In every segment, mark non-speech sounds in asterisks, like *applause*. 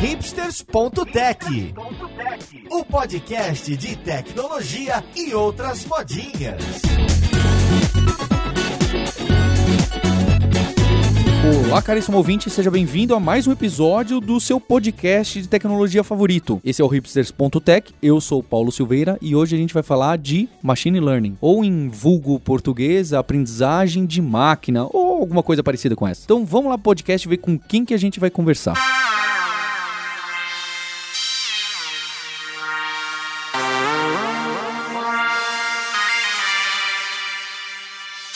hipsters.tech, o podcast de tecnologia e outras modinhas. Olá, caríssimo ouvinte, seja bem-vindo a mais um episódio do seu podcast de tecnologia favorito. Esse é o hipsters.tech, eu sou Paulo Silveira e hoje a gente vai falar de machine learning, ou em vulgo português, aprendizagem de máquina, ou alguma coisa parecida com essa. Então vamos lá pro podcast ver com quem que a gente vai conversar.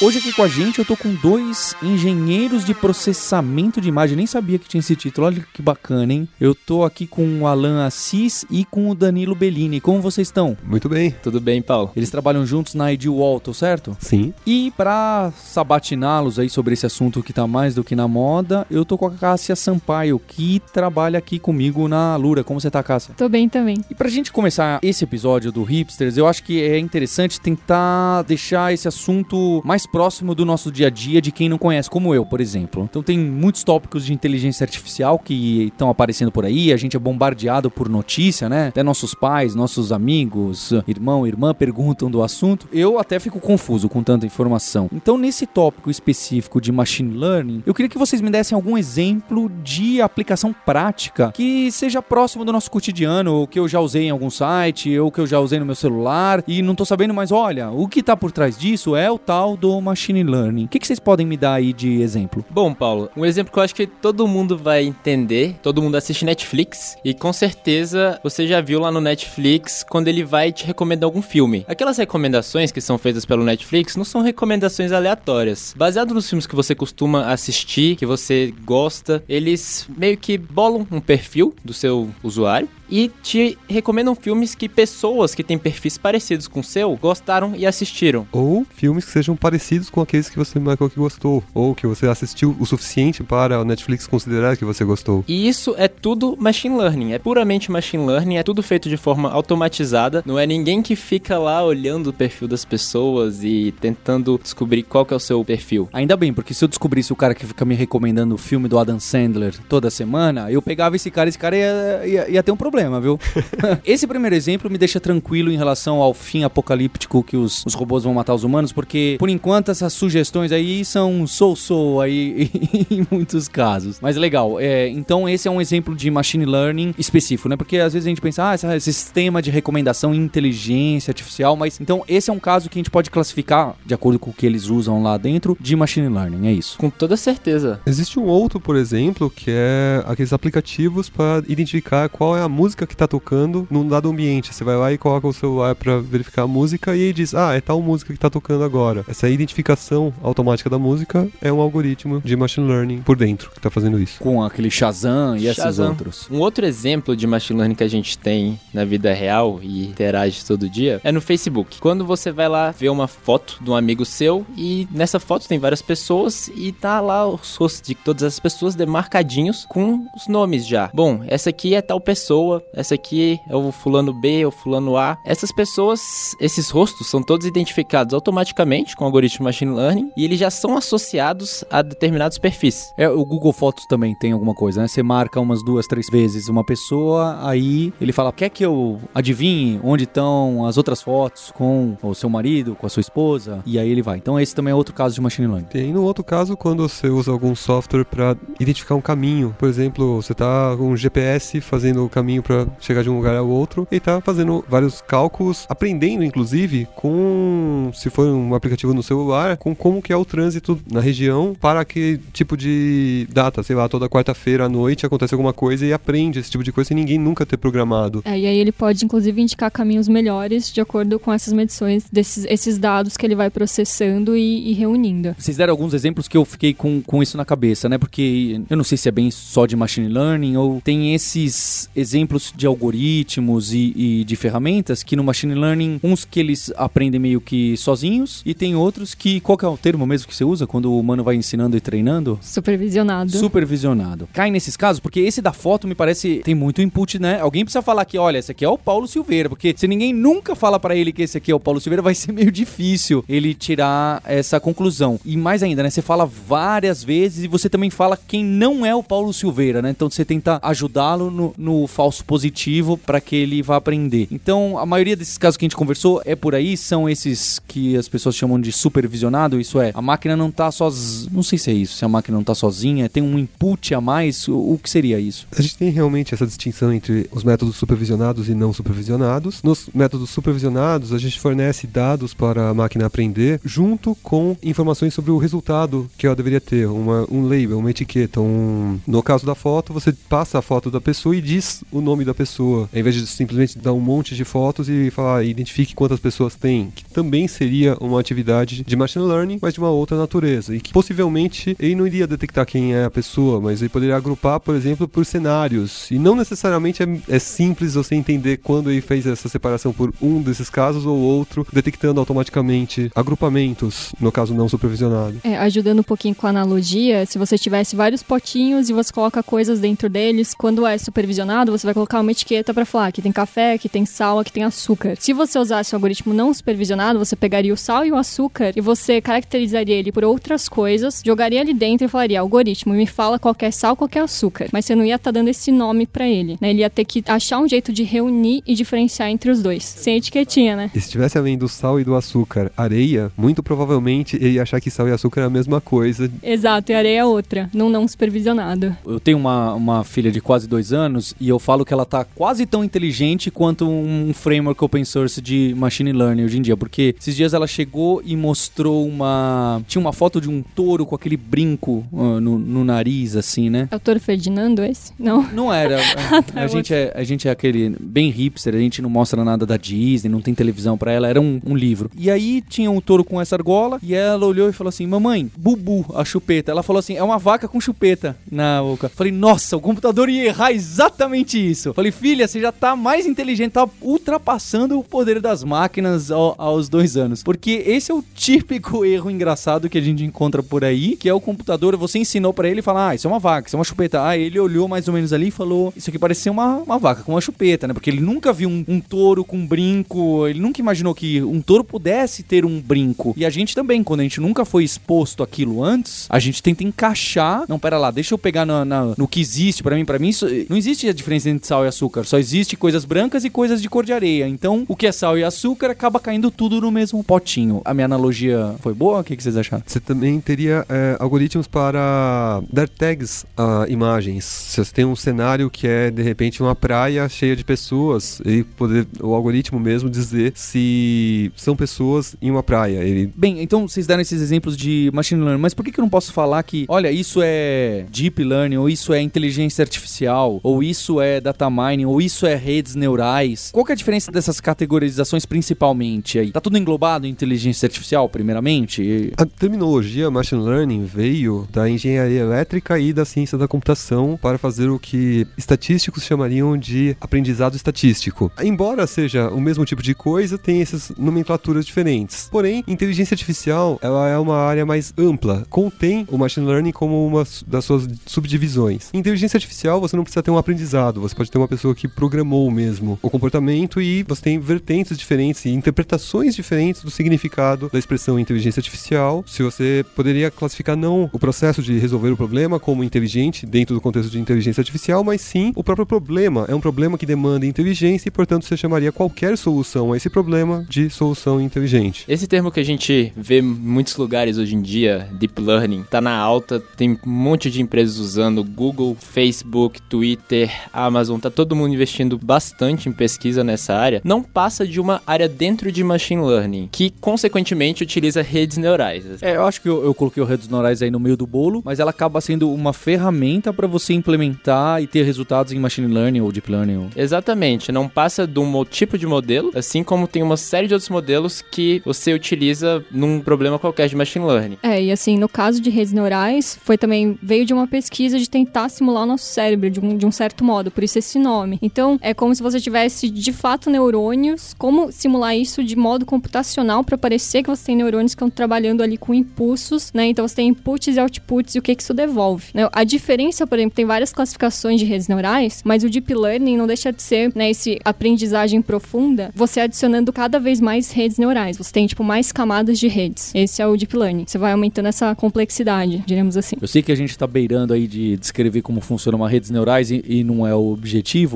Hoje aqui com a gente eu tô com dois engenheiros de processamento de imagem. Nem sabia que tinha esse título. Olha que bacana, hein? Eu tô aqui com o Alan Assis e com o Danilo Bellini. Como vocês estão? Muito bem. Tudo bem, Paulo? Eles trabalham juntos na Ideal Walton, certo? Sim. E pra sabatiná-los aí sobre esse assunto que tá mais do que na moda, eu tô com a Cássia Sampaio, que trabalha aqui comigo na Lura. Como você tá, Cássia? Tô bem também. E pra gente começar esse episódio do Hipsters, eu acho que é interessante tentar deixar esse assunto mais próximo do nosso dia a dia de quem não conhece, como eu, por exemplo. Então tem muitos tópicos de inteligência artificial que estão aparecendo por aí, a gente é bombardeado por notícia, né? Até nossos pais, nossos amigos, irmão, irmã perguntam do assunto. Eu até fico confuso com tanta informação. Então nesse tópico específico de machine learning, eu queria que vocês me dessem algum exemplo de aplicação prática que seja próximo do nosso cotidiano, ou que eu já usei em algum site, ou que eu já usei no meu celular e não tô sabendo, mas olha, o que tá por trás disso é o tal do machine learning. O que, que vocês podem me dar aí de exemplo? Bom, Paulo, um exemplo que eu acho que todo mundo vai entender, todo mundo assiste Netflix e com certeza você já viu lá no Netflix quando ele vai te recomendar algum filme. Aquelas recomendações que são feitas pelo Netflix não são recomendações aleatórias. Baseado nos filmes que você costuma assistir, que você gosta, eles meio que bolam um perfil do seu usuário e te recomendam filmes que pessoas que têm perfis parecidos com o seu gostaram e assistiram. Ou filmes que sejam parecidos com aqueles que você marcou que gostou, ou que você assistiu o suficiente para o Netflix considerar que você gostou. E isso é tudo machine learning, é puramente machine learning, é tudo feito de forma automatizada, não é ninguém que fica lá olhando o perfil das pessoas e tentando descobrir qual que é o seu perfil. Ainda bem, porque se eu descobrisse o cara que fica me recomendando o filme do Adam Sandler toda semana, eu pegava esse cara, esse cara ia, ia, ia ter um problema, viu? *laughs* esse primeiro exemplo me deixa tranquilo em relação ao fim apocalíptico que os, os robôs vão matar os humanos, porque por enquanto essas sugestões aí são sou-sou aí *laughs* em muitos casos. Mas legal, é, então esse é um exemplo de machine learning específico, né? Porque às vezes a gente pensa, ah, esse, esse sistema de recomendação inteligência artificial, mas então esse é um caso que a gente pode classificar, de acordo com o que eles usam lá dentro, de machine learning, é isso. Com toda certeza. Existe um outro, por exemplo, que é aqueles aplicativos para identificar qual é a música que está tocando num dado ambiente. Você vai lá e coloca o celular para verificar a música e aí diz, ah, é tal música que está tocando agora. Essa identificação automática da música é um algoritmo de machine learning por dentro que está fazendo isso. Com aquele Shazam e esses Shazam. outros. Um outro exemplo de machine learning que a gente tem na vida real e interage todo dia é no Facebook. Quando você vai lá ver uma foto de um amigo seu e nessa foto tem várias pessoas e tá lá os rostos de todas as pessoas demarcadinhos com os nomes já. Bom, essa aqui é tal pessoa, essa aqui é o fulano B, o fulano A. Essas pessoas, esses rostos são todos identificados automaticamente com o algoritmo machine learning e eles já são associados a determinados perfis. É, o Google Fotos também tem alguma coisa, né? Você marca umas duas, três vezes uma pessoa, aí ele fala, quer que eu adivinhe onde estão as outras fotos com o seu marido, com a sua esposa? E aí ele vai. Então esse também é outro caso de machine learning. Tem no outro caso quando você usa algum software para identificar um caminho. Por exemplo, você tá com um GPS fazendo o caminho para chegar de um lugar ao outro e tá fazendo vários cálculos, aprendendo inclusive com se for um aplicativo no celular, com como que é o trânsito na região para que tipo de data, sei lá, toda quarta-feira à noite acontece alguma coisa e aprende esse tipo de coisa sem ninguém nunca ter programado. É, e aí ele pode, inclusive, indicar caminhos melhores de acordo com essas medições, desses esses dados que ele vai processando e, e reunindo. Vocês deram alguns exemplos que eu fiquei com, com isso na cabeça, né? Porque eu não sei se é bem só de machine learning ou tem esses exemplos exemplos de algoritmos e, e de ferramentas que no machine learning, uns que eles aprendem meio que sozinhos e tem outros que, qual que é o termo mesmo que você usa quando o humano vai ensinando e treinando? Supervisionado. Supervisionado. Cai nesses casos, porque esse da foto me parece tem muito input, né? Alguém precisa falar que, olha, esse aqui é o Paulo Silveira, porque se ninguém nunca fala para ele que esse aqui é o Paulo Silveira, vai ser meio difícil ele tirar essa conclusão. E mais ainda, né? Você fala várias vezes e você também fala quem não é o Paulo Silveira, né? Então você tenta ajudá-lo no, no falso positivo para que ele vá aprender. Então, a maioria desses casos que a gente conversou é por aí, são esses que as pessoas chamam de supervisionado, isso é, a máquina não tá sozinha, não sei se é isso, se a máquina não tá sozinha, tem um input a mais, o, o que seria isso? A gente tem realmente essa distinção entre os métodos supervisionados e não supervisionados. Nos métodos supervisionados, a gente fornece dados para a máquina aprender junto com informações sobre o resultado que ela deveria ter, uma, um label, uma etiqueta. Um... No caso da foto, você passa a foto da pessoa e diz o nome da pessoa, ao invés de simplesmente dar um monte de fotos e falar, identifique quantas pessoas tem, que também seria uma atividade de machine learning, mas de uma outra natureza, e que possivelmente ele não iria detectar quem é a pessoa, mas ele poderia agrupar, por exemplo, por cenários, e não necessariamente é, é simples você entender quando ele fez essa separação por um desses casos ou outro, detectando automaticamente agrupamentos, no caso não supervisionado. É, ajudando um pouquinho com a analogia, se você tivesse vários potinhos e você coloca coisas dentro deles, quando é supervisionado, você vai colocar uma etiqueta para falar que tem café, aqui tem sal, aqui tem açúcar. Se você usasse o algoritmo não supervisionado, você pegaria o sal e o açúcar e você caracterizaria ele por outras coisas, jogaria ali dentro e falaria: algoritmo, me fala qualquer sal, qualquer açúcar. Mas você não ia estar tá dando esse nome para ele, né? Ele ia ter que achar um jeito de reunir e diferenciar entre os dois, sem etiquetinha, né? E se tivesse além do sal e do açúcar areia, muito provavelmente ele ia achar que sal e açúcar é a mesma coisa. Exato, e areia é outra, não não supervisionado. Eu tenho uma, uma filha de quase dois anos e eu falo que ela tá quase tão inteligente quanto um framework open source de machine learning hoje em dia, porque esses dias ela chegou e mostrou uma. Tinha uma foto de um touro com aquele brinco uh, no, no, nariz, assim, né? É o touro Ferdinando esse? Não. Não era. *laughs* a, tá, a gente é, a gente é aquele bem hipster, a gente não mostra nada da Disney, não tem televisão para ela, era um, um, livro. E aí tinha um touro com essa argola e ela olhou e falou assim: Mamãe, Bubu, a chupeta. Ela falou assim: é uma vaca com chupeta na boca. Falei, nossa, o computador ia errar exatamente isso. Falei, filha, você já tá mais inteligente, tá ultrapassando o poder das máquinas ao, aos dois anos. Porque esse é o típico *laughs* erro engraçado que a gente encontra por aí, que é o computador, você ensinou para ele falar, ah, isso é uma vaca, isso é uma chupeta. Ah, ele olhou mais ou menos ali e falou, isso aqui parece ser uma, uma vaca com uma chupeta, né? Porque ele nunca viu um, um touro com um brinco, ele nunca imaginou que um touro pudesse ter um brinco. E a gente também, quando a gente nunca foi exposto aquilo antes, a gente tenta encaixar. Não, pera lá, deixa eu pegar na, na, no que existe para mim. para mim, isso, não existe a diferença entre sal e açúcar. Só existe coisas brancas e coisas de cor de areia. Então, o que é sal e açúcar acaba caindo tudo no mesmo potinho. A minha analogia foi boa? O que, que vocês acharam? Você também teria é, algoritmos para dar tags a imagens. Se você tem um cenário que é, de repente, uma praia cheia de pessoas, e poder o algoritmo mesmo dizer se são pessoas em uma praia. Ele... Bem, então vocês deram esses exemplos de machine learning, mas por que, que eu não posso falar que, olha, isso é deep learning, ou isso é inteligência artificial, ou isso é data mining, ou isso é redes neurais? Qual que é a diferença dessas categorizações principalmente aí? Tá tudo englobado em inteligência artificial, primeiramente? A terminologia machine learning veio da engenharia elétrica e da ciência da computação para fazer o que estatísticos chamariam de aprendizado estatístico. Embora seja o mesmo tipo de coisa, tem essas nomenclaturas diferentes. Porém, inteligência artificial ela é uma área mais ampla, contém o machine learning como uma das suas subdivisões. Em inteligência artificial, você não precisa ter um aprendizado, você pode ter uma pessoa que programou mesmo o comportamento e você tem vertentes diferentes e interpretações diferentes do significado da expressão inteligência artificial. Se você poderia classificar não o processo de resolver o problema como inteligente dentro do contexto de inteligência artificial, mas sim o próprio problema. É um problema que demanda inteligência e, portanto, você chamaria qualquer solução a esse problema de solução inteligente. Esse termo que a gente vê em muitos lugares hoje em dia, deep learning, tá na alta, tem um monte de empresas usando Google, Facebook, Twitter, Amazon, tá todo mundo investindo bastante em pesquisa nessa área. Não passa de uma área dentro de machine learning, que consequentemente utiliza redes neurais. É, eu acho que eu, eu coloquei o redes neurais aí no meio do bolo, mas ela acaba sendo uma ferramenta para você implementar e ter resultados em machine learning ou deep learning. Ou... Exatamente, não passa de um tipo de modelo, assim como tem uma série de outros modelos que você utiliza num problema qualquer de machine learning. É, e assim, no caso de redes neurais, foi também veio de uma pesquisa de tentar simular o nosso cérebro de um, de um certo modo. Por isso esse nome. Então, é como se você tivesse de fato neurônios, como simular isso de modo computacional para parecer que você tem neurônios que estão trabalhando ali com impulsos, né? Então você tem inputs e outputs e o que, que isso devolve. Né? A diferença, por exemplo, tem várias classificações de redes neurais, mas o deep learning não deixa de ser, né, esse aprendizagem profunda, você adicionando cada vez mais redes neurais. Você tem, tipo, mais camadas de redes. Esse é o deep learning. Você vai aumentando essa complexidade, diremos assim. Eu sei que a gente tá beirando aí de descrever como funciona uma rede neurais e, e não é o objetivo,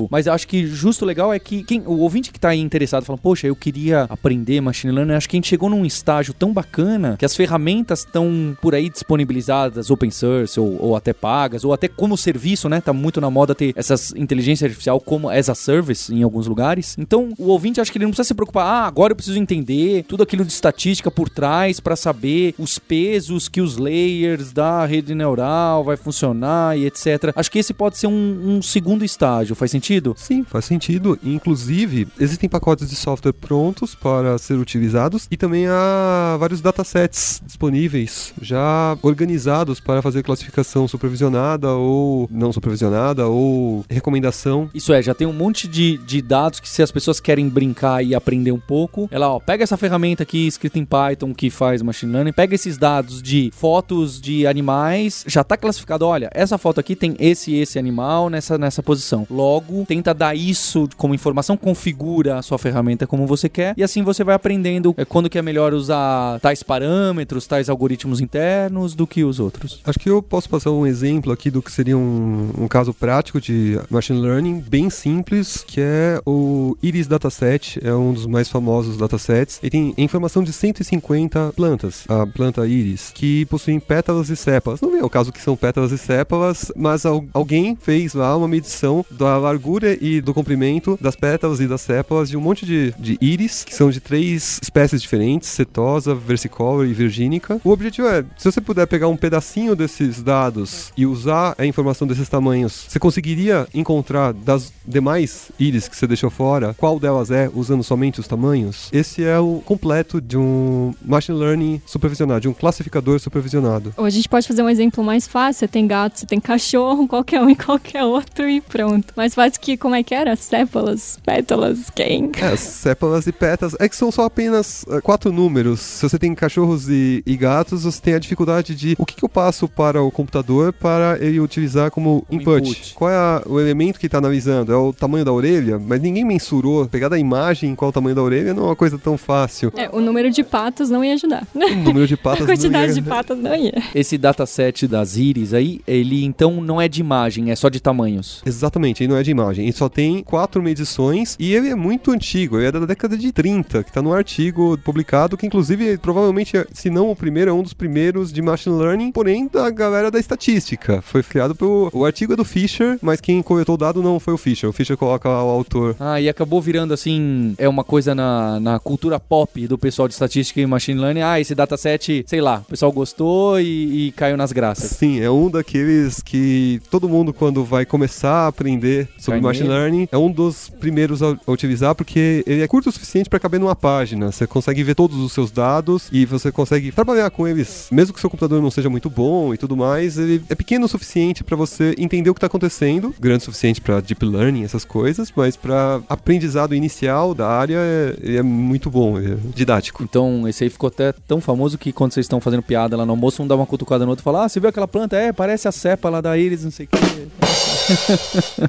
mas eu acho que justo legal é que quem, o ouvinte que tá aí interessado, fala, poxa, eu queria aprender machine learning, acho que a gente chegou num estágio tão bacana que as ferramentas estão por aí disponibilizadas, open source ou, ou, até pagas, ou até como serviço, né? Tá muito na moda ter essas inteligência artificial como as a service em alguns lugares. Então, o ouvinte acho que ele não precisa se preocupar, ah, agora eu preciso entender tudo aquilo de estatística por trás para saber os pesos que os layers da rede neural vai funcionar e etc. Acho que esse pode ser um, um segundo estágio, faz sentido? Sim, faz sentido. Inclusive, existem pacotes de software prontos para ser utilizados e também há vários datasets disponíveis já organizados para fazer classificação supervisionada ou não supervisionada ou recomendação. Isso é, já tem um monte de, de dados que se as pessoas querem brincar e aprender um pouco, ela ó, pega essa ferramenta aqui escrita em Python que faz machine learning, pega esses dados de fotos de animais, já está classificado, olha, essa foto aqui tem esse e esse animal nessa, nessa posição. Logo, tenta dar isso como informação, configura a sua ferramenta como você quer e assim você vai aprendendo é, quando que é melhor usar tais parâmetros, tais algoritmos internos do que os outros. Acho que eu posso passar um exemplo aqui do que seria um, um caso prático de machine learning bem simples, que é o Iris Dataset, é um dos mais famosos datasets. Ele tem informação de 150 plantas, a planta Iris, que possuem pétalas e sépalas. Não é o caso que são pétalas e sépalas, mas alguém fez lá uma medição da largura e do comprimento das pétalas e das sépalas de um monte de, de íris, que são de três espécies diferentes, setosa, versicolor e virgínica. O objetivo é, se você puder pegar um pedacinho desses dados e usar a informação desses tamanhos, você conseguiria encontrar das demais íris que você deixou fora, qual delas é, usando somente os tamanhos? Esse é o completo de um machine learning supervisionado, de um classificador supervisionado. Ou a gente pode fazer um exemplo mais fácil, você tem gato, você tem cachorro, *laughs* qualquer um e qualquer outro e pronto. Mais fácil que, como é que era? Sépalas, pétalas, quem? É, sépalas e pétalas. É que são só apenas uh, quatro números. Se você tem cachorros e, e, gatos, você tem a dificuldade de o que, que, eu passo para o computador para ele utilizar como input. input. Qual é a, o elemento que está analisando? É o tamanho da orelha? Mas ninguém mensurou. Pegar da imagem qual é o tamanho da orelha não é uma coisa tão fácil. É, o número de patas não ia ajudar. O número de *laughs* patas A quantidade de patas não ia. Esse dataset das íris aí, ele então não é de imagem, é só de tamanhos. Exatamente, ele não é de imagem. Ele só tem quatro medições e ele é muito antigo. Ele é da década de 30, que está no artigo publicado, que inclusive provavelmente, se não o primeiro, é um dos primeiros de machine learning, porém da galera da estatística. Foi criado pelo. O artigo é do Fisher, mas quem coletou o dado não foi o Fisher. O Fisher coloca o autor. Ah, e acabou virando assim, é uma coisa na, na cultura pop do pessoal de estatística e machine learning. Ah, esse dataset, sei lá, o pessoal gostou e, e caiu nas graças. Sim, é um daqueles que todo mundo, quando vai começar a aprender sobre Cai machine learning, é um dos primeiros a, a utilizar, porque ele é curto o suficiente para caber numa página. Você consegue ver todos os seus dados e você consegue trabalhar com eles, mesmo que o seu computador não seja muito bom e tudo mais, ele é pequeno o suficiente para você entender o que está acontecendo, grande o suficiente para deep learning, essas coisas, mas para aprendizado inicial da área é, é muito bom, é didático. Então, esse aí ficou até tão famoso que quando vocês estão fazendo piada lá no almoço, um dá uma cutucada no outro e fala: Ah, você viu aquela planta? É, parece a cepa lá da Iris, não sei o que.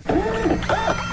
*laughs* Ah!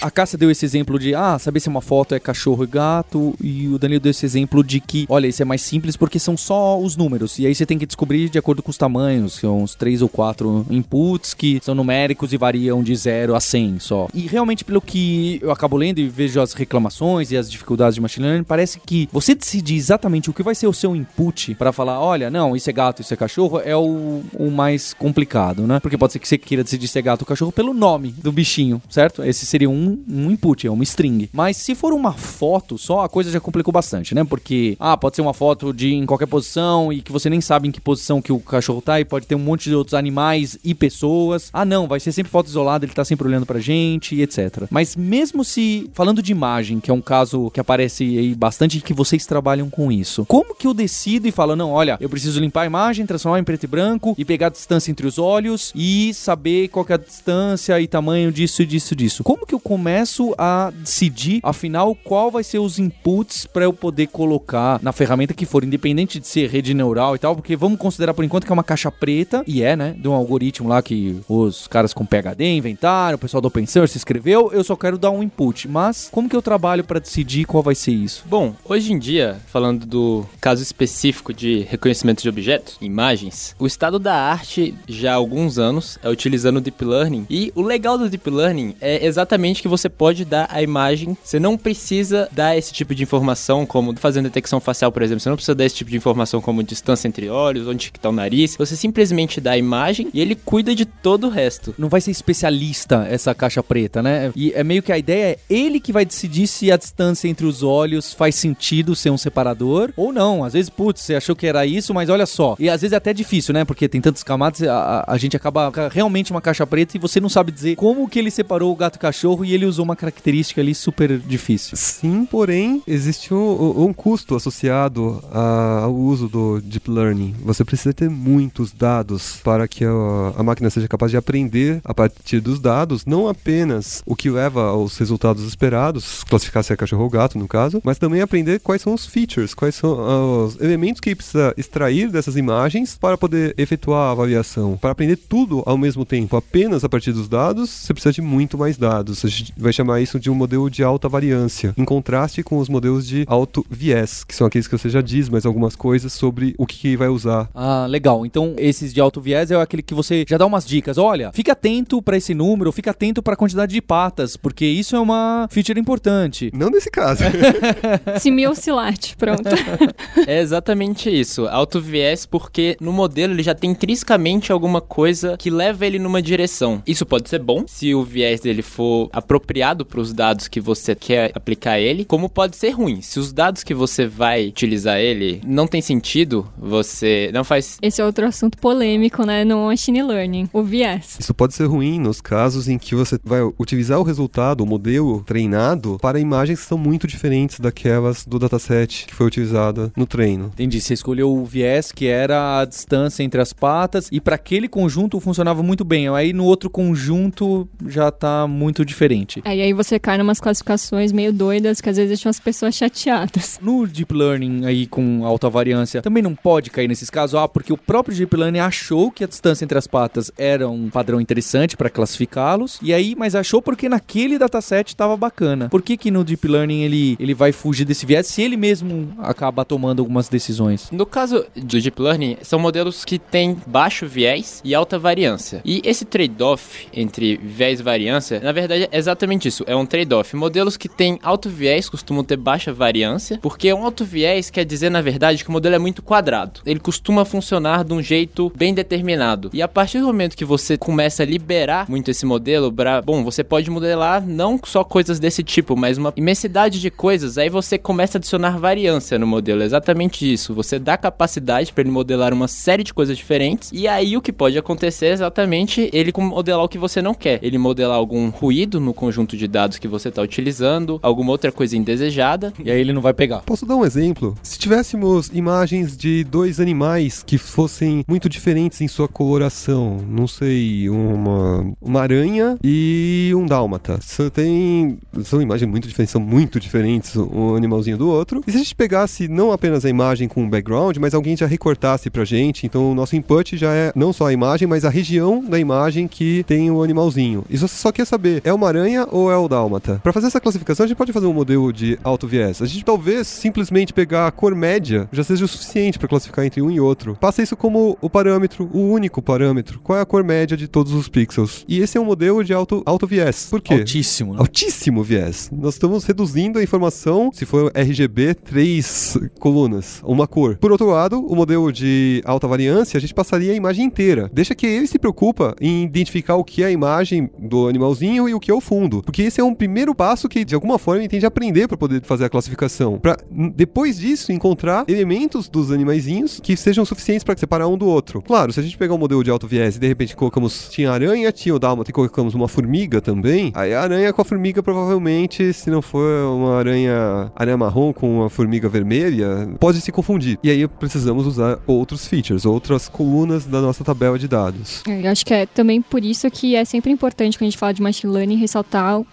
A Cássia deu esse exemplo de, ah, saber se uma foto é cachorro e gato, e o Danilo deu esse exemplo de que, olha, isso é mais simples porque são só os números, e aí você tem que descobrir de acordo com os tamanhos, são uns três ou quatro inputs que são numéricos e variam de 0 a 100 só. E realmente, pelo que eu acabo lendo e vejo as reclamações e as dificuldades de machine learning, parece que você decidir exatamente o que vai ser o seu input para falar, olha, não, isso é gato, isso é cachorro, é o, o mais complicado, né? Porque pode ser que você queira decidir se é gato ou cachorro pelo nome do bichinho, certo? Esse seria um um, um input, é uma string. Mas se for uma foto só, a coisa já complicou bastante, né? Porque, ah, pode ser uma foto de em qualquer posição e que você nem sabe em que posição que o cachorro tá e pode ter um monte de outros animais e pessoas. Ah, não, vai ser sempre foto isolada, ele tá sempre olhando pra gente etc. Mas mesmo se, falando de imagem, que é um caso que aparece aí bastante que vocês trabalham com isso, como que eu decido e falo, não, olha, eu preciso limpar a imagem, transformar em preto e branco e pegar a distância entre os olhos e saber qual é a distância e tamanho disso disso disso. Como que eu começo a decidir, afinal, qual vai ser os inputs para eu poder colocar na ferramenta que for, independente de ser rede neural e tal, porque vamos considerar por enquanto que é uma caixa preta, e é, né, de um algoritmo lá que os caras com PHD inventaram, o pessoal do Open Source escreveu, eu só quero dar um input. Mas como que eu trabalho para decidir qual vai ser isso? Bom, hoje em dia, falando do caso específico de reconhecimento de objetos, imagens, o estado da arte já há alguns anos é utilizando o Deep Learning. E o legal do Deep Learning é exatamente que você pode dar a imagem, você não precisa dar esse tipo de informação, como fazendo detecção facial, por exemplo, você não precisa dar esse tipo de informação como distância entre olhos, onde está o nariz, você simplesmente dá a imagem e ele cuida de todo o resto. Não vai ser especialista essa caixa preta, né? E é meio que a ideia é ele que vai decidir se a distância entre os olhos faz sentido ser um separador ou não. Às vezes, putz, você achou que era isso, mas olha só. E às vezes é até difícil, né? Porque tem tantas camadas, a, a gente acaba realmente uma caixa preta e você não sabe dizer como que ele separou o gato e o cachorro e ele usou uma característica ali super difícil. Sim, porém, existe um, um custo associado a, ao uso do Deep Learning. Você precisa ter muitos dados para que a, a máquina seja capaz de aprender a partir dos dados, não apenas o que leva aos resultados esperados, classificar se é cachorro ou gato, no caso, mas também aprender quais são os features, quais são os elementos que precisa extrair dessas imagens para poder efetuar a avaliação. Para aprender tudo ao mesmo tempo, apenas a partir dos dados, você precisa de muito mais dados. A gente vai chamar isso de um modelo de alta variância, em contraste com os modelos de alto viés, que são aqueles que você já diz mais algumas coisas sobre o que vai usar. Ah, legal. Então, esses de alto viés é aquele que você já dá umas dicas. Olha, fica atento para esse número, fica atento para a quantidade de patas, porque isso é uma feature importante. Não nesse caso. *laughs* Simi-oscilate, pronto. *laughs* é exatamente isso. Alto viés porque no modelo ele já tem intrinsecamente alguma coisa que leva ele numa direção. Isso pode ser bom se o viés dele for apropriado para os dados que você quer aplicar ele, como pode ser ruim. Se os dados que você vai utilizar ele não tem sentido, você não faz Esse é outro assunto polêmico, né, no machine learning, o viés. Isso pode ser ruim nos casos em que você vai utilizar o resultado, o modelo treinado, para imagens que são muito diferentes daquelas do dataset que foi utilizada no treino. Entendi. Você escolheu o viés que era a distância entre as patas e para aquele conjunto funcionava muito bem. Aí no outro conjunto já tá muito diferente. É, e aí você cai numas classificações meio doidas que às vezes deixam as pessoas chateadas. No Deep Learning aí com alta variância, também não pode cair nesses casos, ah, porque o próprio Deep Learning achou que a distância entre as patas era um padrão interessante para classificá-los, e aí, mas achou porque naquele dataset estava bacana. Por que que no Deep Learning ele, ele vai fugir desse viés se ele mesmo acaba tomando algumas decisões? No caso do Deep Learning, são modelos que têm baixo viés e alta variância. E esse trade-off entre viés e variância, na verdade, é exatamente isso. É um trade-off. Modelos que têm alto viés costumam ter baixa variância, porque um alto viés quer dizer, na verdade, que o modelo é muito quadrado. Ele costuma funcionar de um jeito bem determinado. E a partir do momento que você começa a liberar muito esse modelo, pra, bom, você pode modelar não só coisas desse tipo, mas uma imensidade de coisas, aí você começa a adicionar variância no modelo. É exatamente isso. Você dá capacidade para ele modelar uma série de coisas diferentes, e aí o que pode acontecer é exatamente ele modelar o que você não quer. Ele modelar algum ruído no conjunto de dados que você está utilizando, alguma outra coisa indesejada. E aí ele não vai pegar. Posso dar um exemplo? Se tivéssemos imagens de dois animais que fossem muito diferentes em sua coloração, não sei, uma, uma aranha e um dálmata. Só tem, são imagens muito diferentes, são muito diferentes um animalzinho do outro. E se a gente pegasse não apenas a imagem com o background, mas alguém já recortasse pra gente, então o nosso input já é não só a imagem, mas a região da imagem que tem o animalzinho. E você só quer saber, é uma aranha ou é o dálmata? Para fazer essa classificação, a gente pode fazer um modelo de alto viés. A gente talvez simplesmente pegar a cor média já seja o suficiente para classificar entre um e outro. Passa isso como o parâmetro, o único parâmetro. Qual é a cor média de todos os pixels? E esse é um modelo de alto, alto viés. Por quê? Altíssimo. Né? Altíssimo viés. Nós estamos reduzindo a informação, se for RGB, três colunas, uma cor. Por outro lado, o modelo de alta variância, a gente passaria a imagem inteira. Deixa que ele se preocupa em identificar o que é a imagem do animalzinho e o que é o fundo profundo, porque esse é um primeiro passo que de alguma forma ele tem de aprender para poder fazer a classificação, para depois disso encontrar elementos dos animaizinhos que sejam suficientes para separar um do outro. Claro, se a gente pegar um modelo de alto viés e de repente colocamos tinha aranha, tinha o dálmata e colocamos uma formiga também, aí a aranha com a formiga provavelmente, se não for uma aranha aranha marrom com uma formiga vermelha, pode se confundir. E aí precisamos usar outros features, outras colunas da nossa tabela de dados. É, Eu acho que é também por isso que é sempre importante quando a gente fala de machine learning ressaltar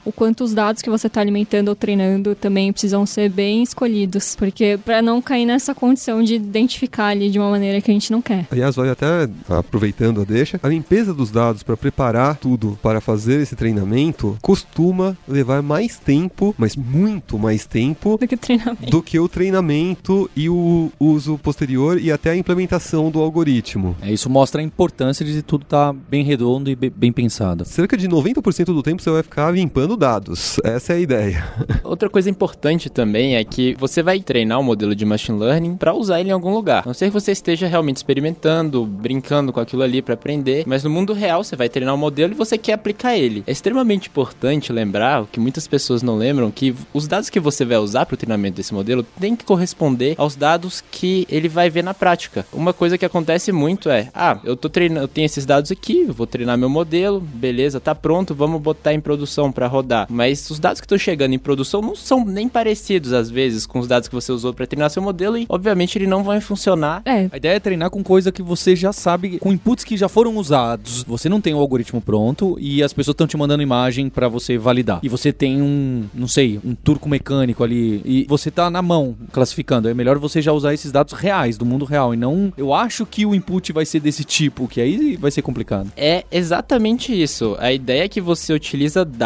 o quanto os dados que você está alimentando ou treinando também precisam ser bem escolhidos, porque para não cair nessa condição de identificar ali de uma maneira que a gente não quer. Aliás, vale até, aproveitando a deixa, a limpeza dos dados para preparar tudo para fazer esse treinamento costuma levar mais tempo, mas muito mais tempo, Do que treinamento. do que o treinamento e o uso posterior e até a implementação do algoritmo. É, isso mostra a importância de tudo estar bem redondo e be- bem pensado. Cerca de 90% do tempo você vai ficar limpando dados. Essa é a ideia. *laughs* Outra coisa importante também é que você vai treinar um modelo de machine learning para usar ele em algum lugar. A não ser que você esteja realmente experimentando, brincando com aquilo ali para aprender, mas no mundo real você vai treinar um modelo e você quer aplicar ele. É extremamente importante lembrar, o que muitas pessoas não lembram, que os dados que você vai usar para o treinamento desse modelo tem que corresponder aos dados que ele vai ver na prática. Uma coisa que acontece muito é: ah, eu tô treinando, eu tenho esses dados aqui, vou treinar meu modelo, beleza, tá pronto, vamos botar em produção para rodar. Mas os dados que estão chegando em produção não são nem parecidos às vezes com os dados que você usou para treinar seu modelo e obviamente eles não vão funcionar. É, A ideia é treinar com coisa que você já sabe, com inputs que já foram usados. Você não tem o algoritmo pronto e as pessoas estão te mandando imagem pra você validar. E você tem um, não sei, um turco mecânico ali e você tá na mão classificando. É melhor você já usar esses dados reais do mundo real e não, eu acho que o input vai ser desse tipo, que aí vai ser complicado. É exatamente isso. A ideia é que você utiliza dados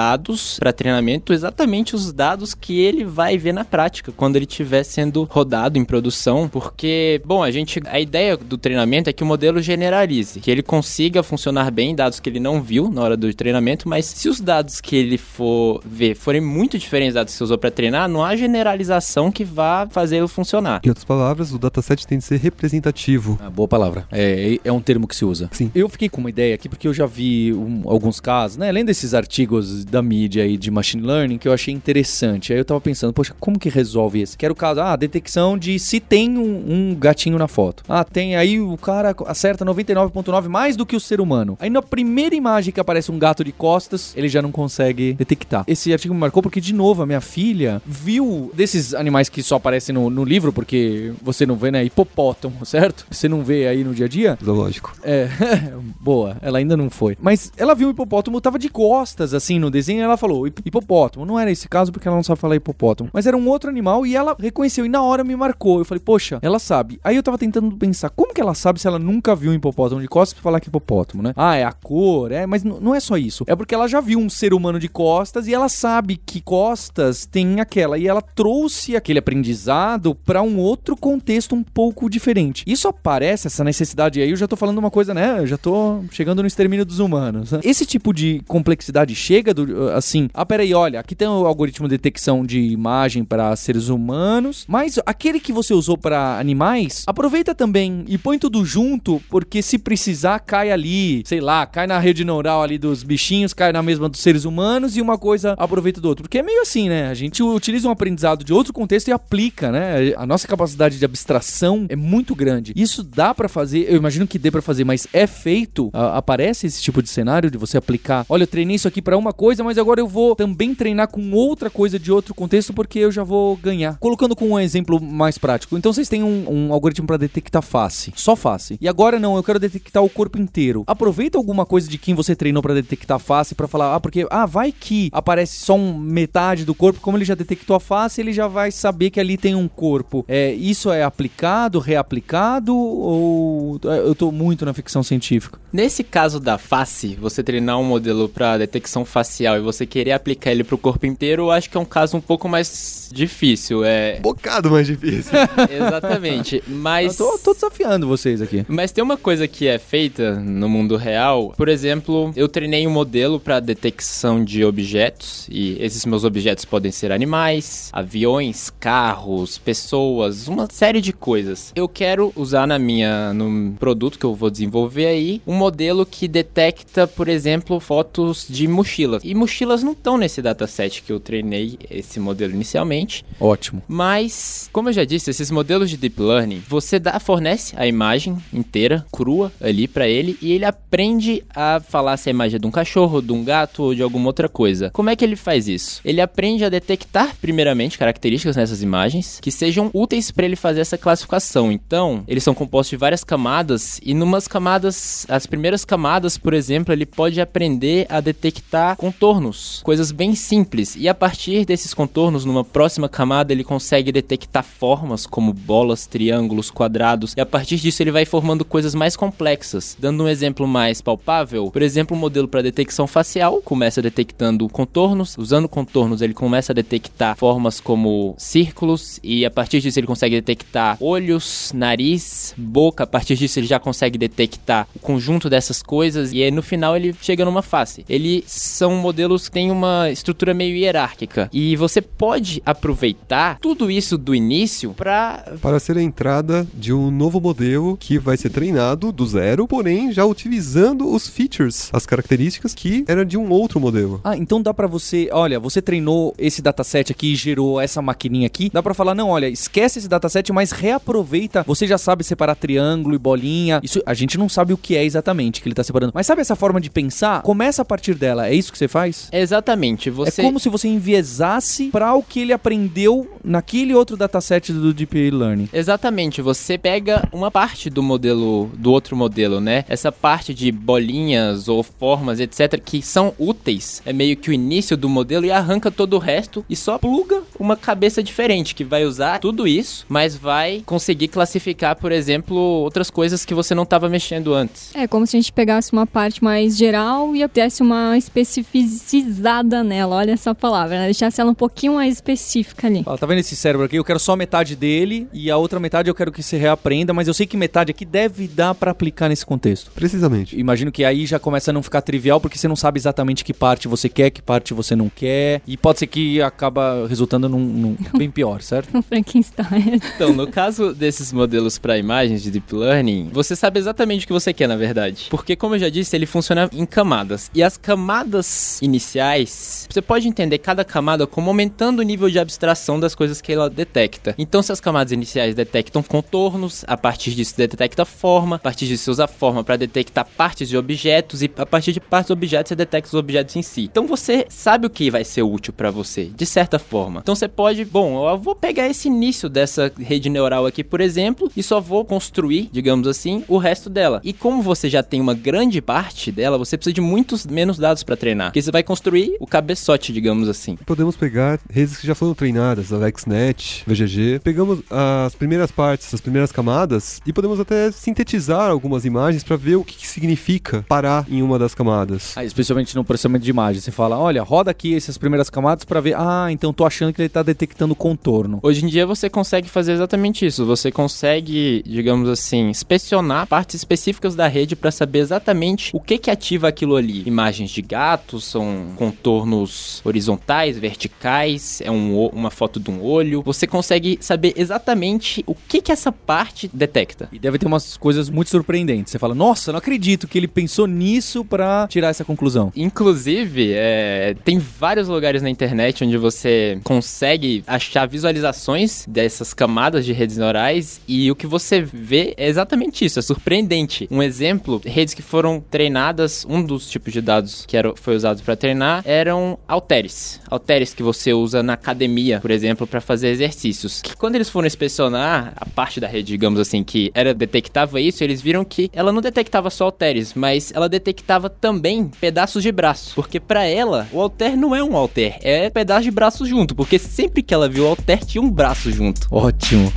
para treinamento, exatamente os dados que ele vai ver na prática quando ele estiver sendo rodado em produção, porque, bom, a gente a ideia do treinamento é que o modelo generalize, que ele consiga funcionar bem dados que ele não viu na hora do treinamento, mas se os dados que ele for ver forem muito diferentes dos dados que você usou para treinar, não há generalização que vá fazer ele funcionar. Em outras palavras, o dataset tem de ser representativo. Ah, boa palavra. É, é um termo que se usa. Sim. Eu fiquei com uma ideia aqui porque eu já vi um- alguns casos, né? Além desses artigos da mídia aí de machine learning que eu achei interessante. Aí eu tava pensando, poxa, como que resolve esse? Que era o caso, ah, detecção de se tem um, um gatinho na foto. Ah, tem. Aí o cara acerta 99,9 mais do que o ser humano. Aí na primeira imagem que aparece um gato de costas, ele já não consegue detectar. Esse artigo me marcou porque, de novo, a minha filha viu desses animais que só aparecem no, no livro, porque você não vê, né? Hipopótamo, *laughs* certo? Você não vê aí no dia a dia. Zoológico. É, *laughs* boa, ela ainda não foi. Mas ela viu o hipopótamo, tava de costas, assim, no desenho, e ela falou, "Hip- hipopótamo. Não era esse caso, porque ela não sabe falar hipopótamo. Mas era um outro animal e ela reconheceu, e na hora me marcou. Eu falei, poxa, ela sabe. Aí eu tava tentando pensar, como que ela sabe se ela nunca viu um hipopótamo de costas pra falar que é hipopótamo, né? Ah, é a cor, é, mas não é só isso. É porque ela já viu um ser humano de costas e ela sabe que costas tem aquela. E ela trouxe aquele aprendizado pra um outro contexto um pouco diferente. Isso aparece, essa necessidade aí, eu já tô falando uma coisa, né? Eu já tô chegando no extermínio dos humanos. Esse tipo de complexidade chega do, assim, ah, peraí, olha, aqui tem o algoritmo de detecção de imagem para seres humanos, mas aquele que você usou para animais, aproveita também e põe tudo junto, porque se precisar, cai ali, sei lá, cai na rede neural ali dos bichinhos, cai na mesma dos seres humanos e uma coisa aproveita do outro. Porque é meio assim, né? A gente utiliza um aprendizado de outro contexto e aplica, né? A nossa capacidade de abstração é muito grande. Isso dá pra fazer, eu imagino que dê pra fazer, mas é feito, aparece esse tipo de cenário de você aplicar. Olha, eu treinei isso aqui pra uma coisa, mas agora eu vou também treinar com outra coisa de outro contexto porque eu já vou ganhar. Colocando com um exemplo mais prático. Então vocês têm um, um algoritmo pra detectar face, só face. E agora não, eu quero detectar o corpo inteiro. Aproveita alguma coisa de quem você treinou pra detectar face pra falar, ah, porque ah, vai que aparece só um metade do corpo, como ele já detectou a face, ele já vai saber que ali tem um corpo. É, isso é aplicado, reaplicado ou é, eu tô muito na ficção científica? Nesse caso da face, você treinar um modelo para detecção facial e você querer aplicar ele pro corpo inteiro, eu acho que é um caso um pouco mais difícil. É, Um bocado mais difícil. *laughs* exatamente. Mas Eu tô, tô desafiando vocês aqui. Mas tem uma coisa que é feita no mundo real. Por exemplo, eu treinei um modelo para detecção de objetos e esses meus objetos podem ser animais, aviões, carros, pessoas, uma série de coisas. Eu quero usar na minha no produto que eu vou desenvolver aí um modelo que detecta, por exemplo, fotos de mochilas. E mochilas não estão nesse dataset que eu treinei esse modelo inicialmente. Ótimo. Mas, como eu já disse, esses modelos de deep learning, você dá, fornece a imagem inteira, crua, ali para ele, e ele aprende a falar se a imagem é de um cachorro, de um gato ou de alguma outra coisa. Como é que ele faz isso? Ele aprende a detectar, primeiramente, características nessas imagens que sejam úteis para ele fazer essa classificação. Então, eles são compostos de várias camadas, e numas camadas, as primeiras camadas, por exemplo, ele pode aprender a detectar contornos, coisas bem simples, e a partir desses contornos, numa próxima camada, ele consegue detectar formas como bolas, triângulos, quadrados, e a partir disso ele vai formando coisas mais complexas. Dando um exemplo mais palpável, por exemplo, um modelo para detecção facial começa detectando contornos, usando contornos ele começa a detectar formas como círculos. E a partir disso ele consegue detectar olhos, nariz, boca, a partir disso ele já consegue detectar o conjunto dessas coisas e aí no final ele chega numa face. Eles são modelos que têm uma estrutura meio hierárquica e você pode aproveitar tudo isso do início para Para ser a entrada de um novo modelo que vai ser treinado do zero, porém já utilizando os features, as características que era de um outro modelo. Ah, então dá pra você, olha, você treinou esse dataset aqui e gerou essa maquininha aqui, dá pra falar, não, olha, esquece esse dataset, mas reaproveita, você já sabe separar triângulo e bolinha, isso a gente não sabe o que é exatamente que ele tá separando, mas sabe essa forma de pensar? Começa a partir dela, é isso que você faz? exatamente você É como se você enviesasse pra o que ele aprendeu naquele outro dataset do Deep Learning. Exatamente, você pega uma parte do modelo, do outro modelo, né? Essa parte de bolinhas ou formas, etc, que são úteis, é meio que o início do modelo e arranca todo o resto e só pluga uma cabeça diferente que vai usar tudo isso, mas vai conseguir classificar, por exemplo, outras coisas que você não estava mexendo antes. É como se a gente pegasse uma parte mais geral e desse uma especificizada nela. Olha essa palavra, né? Deixasse ela um pouquinho mais específica ali. Tá vendo esse cérebro aqui? Eu quero só metade dele e a outra metade eu quero que você reaprenda, mas eu sei que metade aqui deve dar pra aplicar nesse contexto. Precisamente. Imagino que aí já começa a não ficar trivial porque você não sabe exatamente que parte você quer, que parte você não quer. E pode ser que acaba resultando num, num *laughs* bem pior, certo? Um Frankenstein. Então, no caso desses modelos para imagens de deep learning, você sabe exatamente o que você quer, na verdade. Porque, como eu já disse, ele funciona em camadas. E as camadas iniciais, você pode entender cada camada como aumentando o nível de abstração das coisas que ela detecta. Então, se as camadas iniciais detectam contornos, a partir disso detecta forma, a partir disso você usa forma para detectar partes de objetos e a partir de partes de objetos você detecta os objetos em si. Então, você sabe o que vai ser útil para você, de certa forma. Então, você pode, bom, eu vou pegar esse início dessa rede neural aqui, por exemplo, e só vou construir, digamos assim, o resto dela. E como você já tem uma grande parte dela, você precisa de muitos menos dados para treinar. Porque você vai construir o cabeçote, digamos assim. Podemos pegar redes que já foram treinadas, AlexNet, VGG. Pegamos as primeiras partes, as primeiras camadas e podemos até sintetizar algumas imagens para ver o que, que significa parar em uma das camadas. Ah, especialmente no processamento de imagem. Você fala, olha, roda aqui essas primeiras camadas pra ver. Ah, então tô achando que ele tá detectando contorno. Hoje em dia você consegue fazer exatamente isso. Você consegue, digamos assim, inspecionar partes específicas da rede para saber exatamente o que que ativa aquilo ali. Imagens de gatos, são contornos horizontais, verticais, é um, uma foto de um olho. Você consegue saber exatamente o que que essa parte detecta. E deve ter umas coisas muito surpreendentes. Você fala, nossa, não acredito que ele pensou nisso pra tirar essa conclusão. Inclusive, é, tem vários lugares na internet onde você consegue achar visualizações dessas camadas de redes neurais e o que você vê é exatamente isso, é surpreendente. Um exemplo, redes que foram treinadas, um dos tipos de dados que era, foi usado para treinar eram halteres. Halteres que você usa na academia, por exemplo, para fazer exercícios. Que quando eles foram inspecionar a parte da rede, digamos assim, que era detectava isso, eles viram que ela não detectava só halteres, mas ela detectava também pedaços de braço. Porque para ela, o halter não é um halter, é pedaço de braço junto. Porque sempre que ela viu o tinha um braço junto. Ótimo.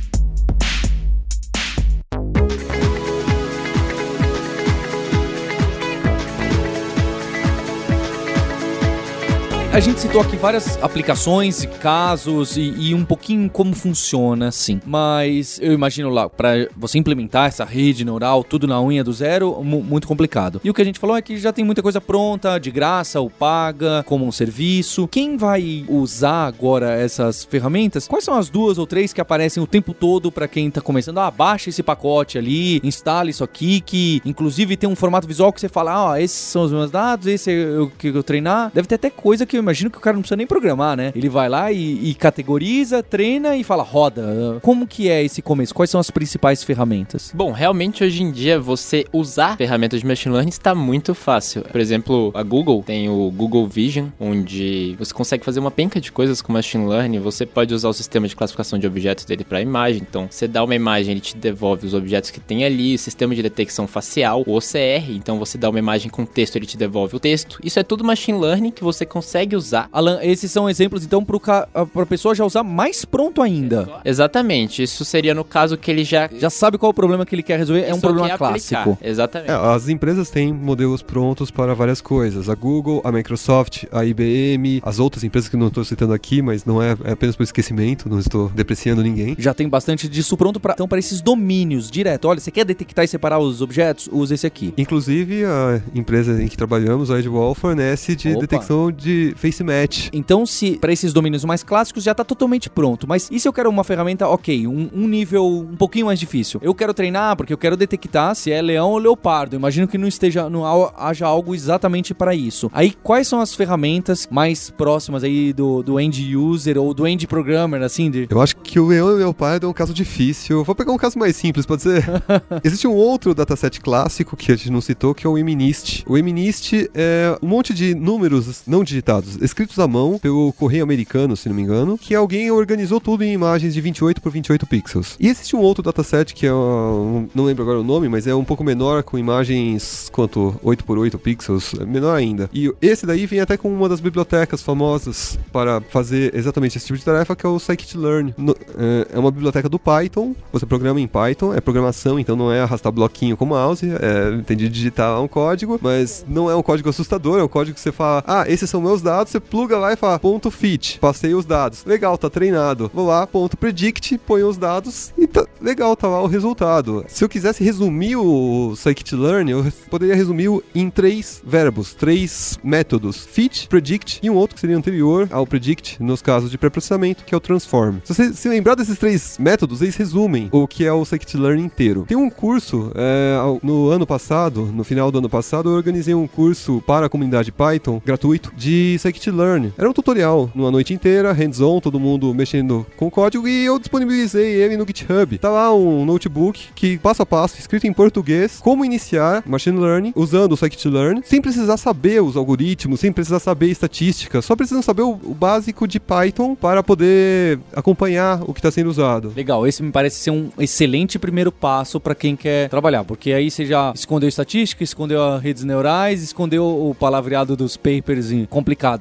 A gente citou aqui várias aplicações e casos e, e um pouquinho como funciona, sim. Mas eu imagino lá, para você implementar essa rede neural, tudo na unha do zero, mu- muito complicado. E o que a gente falou é que já tem muita coisa pronta, de graça ou paga, como um serviço. Quem vai usar agora essas ferramentas? Quais são as duas ou três que aparecem o tempo todo para quem tá começando? Ah, baixa esse pacote ali, instala isso aqui, que inclusive tem um formato visual que você fala, ah, esses são os meus dados, esse é o que eu treinar. Deve ter até coisa que eu imagino que o cara não precisa nem programar, né? Ele vai lá e, e categoriza, treina e fala, roda. Como que é esse começo? Quais são as principais ferramentas? Bom, realmente hoje em dia você usar ferramentas de machine learning está muito fácil. Por exemplo, a Google tem o Google Vision, onde você consegue fazer uma penca de coisas com machine learning. Você pode usar o sistema de classificação de objetos dele para imagem. Então, você dá uma imagem, ele te devolve os objetos que tem ali, o sistema de detecção facial, o OCR. Então, você dá uma imagem com texto, ele te devolve o texto. Isso é tudo machine learning que você consegue usar Alan, esses são exemplos, então, pro ca... pra pessoa já usar mais pronto ainda. Exatamente. Isso seria no caso que ele já Já sabe qual é o problema que ele quer resolver, é um problema clássico. Exatamente. É, as empresas têm modelos prontos para várias coisas. A Google, a Microsoft, a IBM, as outras empresas que não estou citando aqui, mas não é, é apenas por esquecimento, não estou depreciando ninguém. Já tem bastante disso pronto pra, então, para esses domínios direto. Olha, você quer detectar e separar os objetos? Usa esse aqui. Inclusive, a empresa em que trabalhamos, a Edgewall, fornece de Opa. detecção de face match. Então, se para esses domínios mais clássicos já tá totalmente pronto, mas e se eu quero uma ferramenta, ok, um, um nível um pouquinho mais difícil? Eu quero treinar porque eu quero detectar se é leão ou leopardo. Imagino que não esteja, não haja algo exatamente para isso. Aí, quais são as ferramentas mais próximas aí do, do end user ou do end programmer, assim, de Eu acho que o leão e o leopardo é um caso difícil. Vou pegar um caso mais simples, pode ser? *laughs* Existe um outro dataset clássico que a gente não citou, que é o Eminist. O Eminist é um monte de números não digitados, escritos à mão pelo correio americano, se não me engano, que alguém organizou tudo em imagens de 28 por 28 pixels. E existe um outro dataset que é, um, não lembro agora o nome, mas é um pouco menor, com imagens, quanto? 8 por 8 pixels, é menor ainda. E esse daí vem até com uma das bibliotecas famosas para fazer exatamente esse tipo de tarefa, que é o scikit-learn. É- É uma biblioteca do Python, você programa em Python, é programação, então não é arrastar bloquinho com mouse, é, tem de digitar um código, mas não é um código assustador, é um código que você fala, ah, esses são meus dados, você pluga lá e fala, ponto fit, passei os dados. Legal, tá treinado. Vou lá, ponto predict, põe os dados e tá legal, tá lá o resultado. Se eu quisesse resumir o scikit-learn, eu poderia resumir em três verbos, três métodos: fit, predict e um outro que seria anterior ao predict, nos casos de pré-processamento, que é o transform. Se você se lembrar desses três métodos, eles resumem o que é o scikit-learn inteiro. Tem um curso é, no ano passado, no final do ano passado, eu organizei um curso para a comunidade Python, gratuito, de scikit-learn. Era um tutorial, numa noite inteira, hands-on, todo mundo mexendo com código, e eu disponibilizei ele no GitHub. Tá lá um notebook que, passo a passo, escrito em português, como iniciar machine learning usando o scikit-learn, sem precisar saber os algoritmos, sem precisar saber estatística, só precisando saber o, o básico de Python para poder acompanhar o que está sendo usado. Legal, esse me parece ser um excelente primeiro passo para quem quer trabalhar, porque aí você já escondeu estatística, escondeu as redes neurais, escondeu o palavreado dos papers em-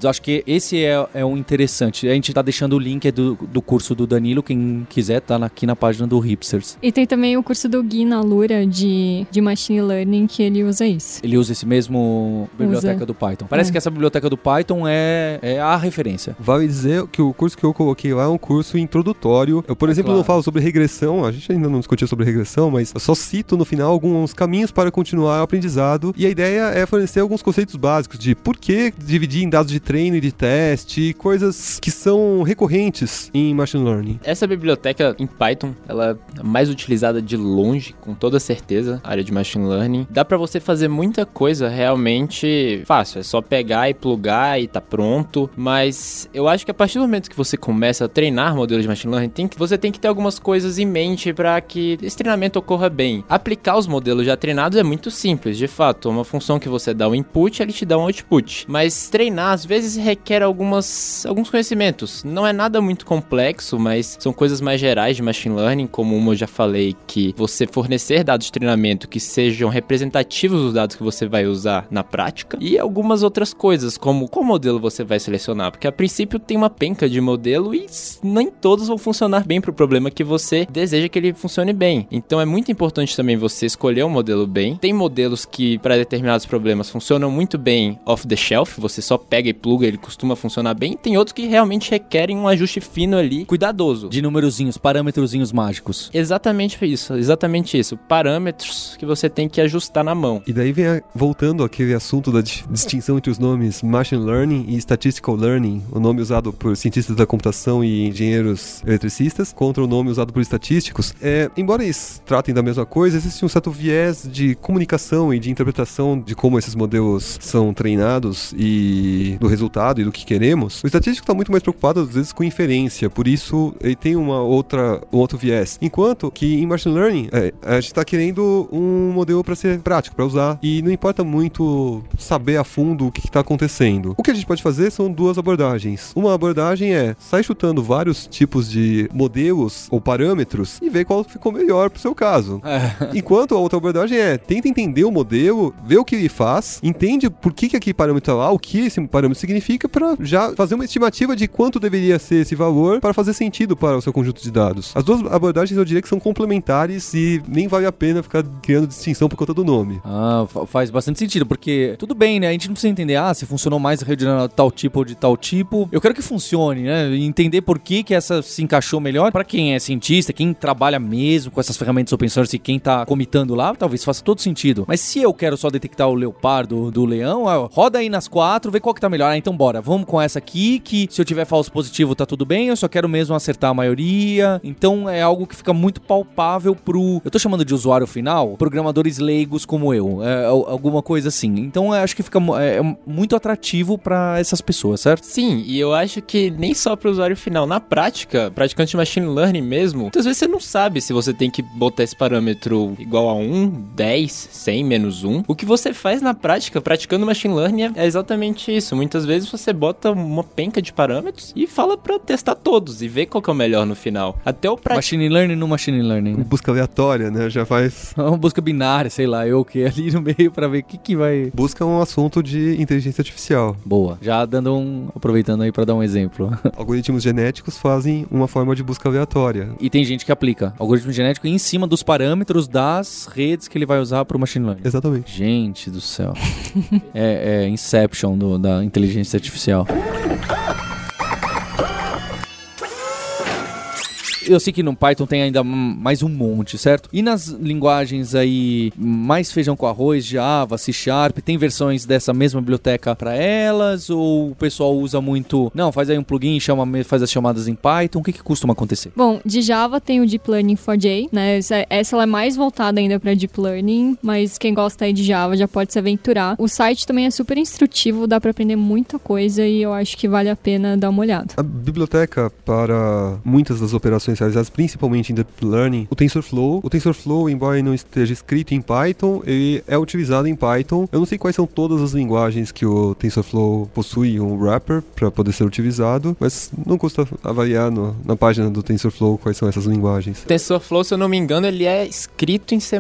complicados. Acho que esse é, é um interessante. A gente tá deixando o link do, do curso do Danilo, quem quiser tá aqui na página do Hipsters. E tem também o curso do Gui na Lura de, de Machine Learning que ele usa isso. Ele usa esse mesmo biblioteca Usa. do Python. Parece É. que essa biblioteca do Python é, é a referência. Vale dizer que o curso que eu coloquei lá é um curso introdutório. Eu, por É exemplo, claro. não falo sobre regressão, a gente ainda não discutiu sobre regressão, mas eu só cito no final alguns caminhos para continuar o aprendizado. E a ideia é fornecer alguns conceitos básicos de por que dividir em dados de treino de teste, coisas que são recorrentes em machine learning. Essa biblioteca em Python, ela é mais utilizada de longe, com toda certeza, área de machine learning. Dá pra você fazer muita coisa realmente fácil, é só pegar e plugar e tá pronto, mas eu acho que a partir do momento que você começa a treinar modelos de machine learning, tem que, você tem que ter algumas coisas em mente para que esse treinamento ocorra bem. Aplicar os modelos já treinados é muito simples, de fato, uma função que você dá um input, ele te dá um output. Mas treinar às vezes requer algumas alguns conhecimentos. Não é nada muito complexo, mas são coisas mais gerais de machine learning, como uma eu já falei que você fornecer dados de treinamento que sejam representativos dos dados que você vai usar na prática e algumas outras coisas, como qual modelo você vai selecionar, porque a princípio tem uma penca de modelo e nem todos vão funcionar bem para o problema que você deseja que ele funcione bem. Então é muito importante também você escolher um modelo bem. Tem modelos que para determinados problemas funcionam muito bem off the shelf, você só pega e pluga, ele costuma funcionar bem. Tem outros que realmente requerem um ajuste fino ali, cuidadoso. De numerozinhos, parâmetrozinhos mágicos. Exatamente isso, exatamente isso. Parâmetros que você tem que ajustar na mão. E daí vem a- voltando aquele assunto da di- distinção entre os nomes Machine Learning e Statistical Learning, o nome usado por cientistas da computação e engenheiros eletricistas, contra o nome usado por estatísticos. É, embora eles tratem da mesma coisa, existe um certo viés de comunicação e de interpretação de como esses modelos são treinados e do resultado e do que queremos. O estatístico está muito mais preocupado, às vezes, com inferência, por isso ele tem uma outra, um outro viés. Enquanto que em Machine Learning, é, a gente está querendo um modelo para ser prático, para usar, e não importa muito saber a fundo o que está acontecendo. O que a gente pode fazer são duas abordagens. Uma abordagem é sair chutando vários tipos de modelos ou parâmetros e ver qual ficou melhor pro seu caso. *laughs* Enquanto a outra abordagem é tenta entender o modelo, ver o que ele faz, entende por que, que aquele parâmetro tá lá, o que esse parâmetro significa, para já fazer uma estimativa de quanto deveria ser esse valor para fazer sentido para o seu conjunto de dados. As duas abordagens eu diria que são complementares e nem vale a pena ficar criando distinção por conta do nome. Ah, fa- faz bastante sentido, porque tudo bem, né? A gente não precisa entender, ah, se funcionou mais a rede de tal tipo ou de tal tipo. Eu quero que funcione, né? Entender por que, que essa se encaixou melhor. Pra quem é cientista, quem trabalha mesmo com essas ferramentas open source e quem tá comitando lá, talvez faça todo sentido. Mas se eu quero só detectar o leopardo do leão, roda aí nas quatro, vê qual que tá melhor. Ah, então bora, vamos com essa aqui, que se eu tiver falso positivo tá tudo bem, eu só quero mesmo acertar a maioria. Então é algo que fica muito palpável pro. Eu tô chamando de usuário final, programadores leigos como eu, é, al- alguma coisa assim. Então eu acho que fica é, é muito atrativo pra essas pessoas, certo? Sim, e eu acho que nem só para o usuário final. Na prática, praticante de machine learning mesmo, muitas vezes você não sabe se você tem que botar esse parâmetro igual a 1, 10, 100, menos 1. O que você faz na prática, praticando machine learning, é- é exatamente isso. Muitas vezes você bota uma penca de parâmetros e fala para testar todos e ver qual que é o melhor no final. Até o prático. Machine learning no machine learning. né? Busca aleatória, né? Já faz. *laughs* Uma busca binária, sei lá, eu que *laughs* ali no meio pra ver o que que vai. Busca um assunto de inteligência artificial. Boa. Já dando um. aproveitando aí pra dar um exemplo. *laughs* Algoritmos genéticos fazem uma forma de busca aleatória. E tem gente que aplica algoritmo genético em cima dos parâmetros das redes que ele vai usar pro machine learning. Exatamente. Gente do céu. é, é Inception do- da inteligência artificial. Eu sei que no Python tem ainda mais um monte, certo? E nas linguagens aí mais feijão com arroz, Java, C Sharp, tem versões dessa mesma biblioteca para elas? Ou o pessoal usa muito. Não, faz aí um plugin, chama, faz as chamadas em Python. O que, que costuma acontecer? Bom, de Java tem o Deep Learning 4J, né? Essa, essa ela é mais voltada ainda para Deep Learning, mas quem gosta aí de Java já pode se aventurar. O site também é super instrutivo, dá para aprender muita coisa e eu acho que vale a pena dar uma olhada. A biblioteca para muitas das operações realizadas, principalmente em Deep Learning, o TensorFlow. O TensorFlow, embora ele não esteja escrito em Python, ele é utilizado em Python. Eu não sei quais são todas as linguagens que o TensorFlow possui um wrapper para poder ser utilizado, mas não custa avaliar no- na página do TensorFlow quais são essas linguagens. TensorFlow, se eu não me engano, ele é escrito em C++,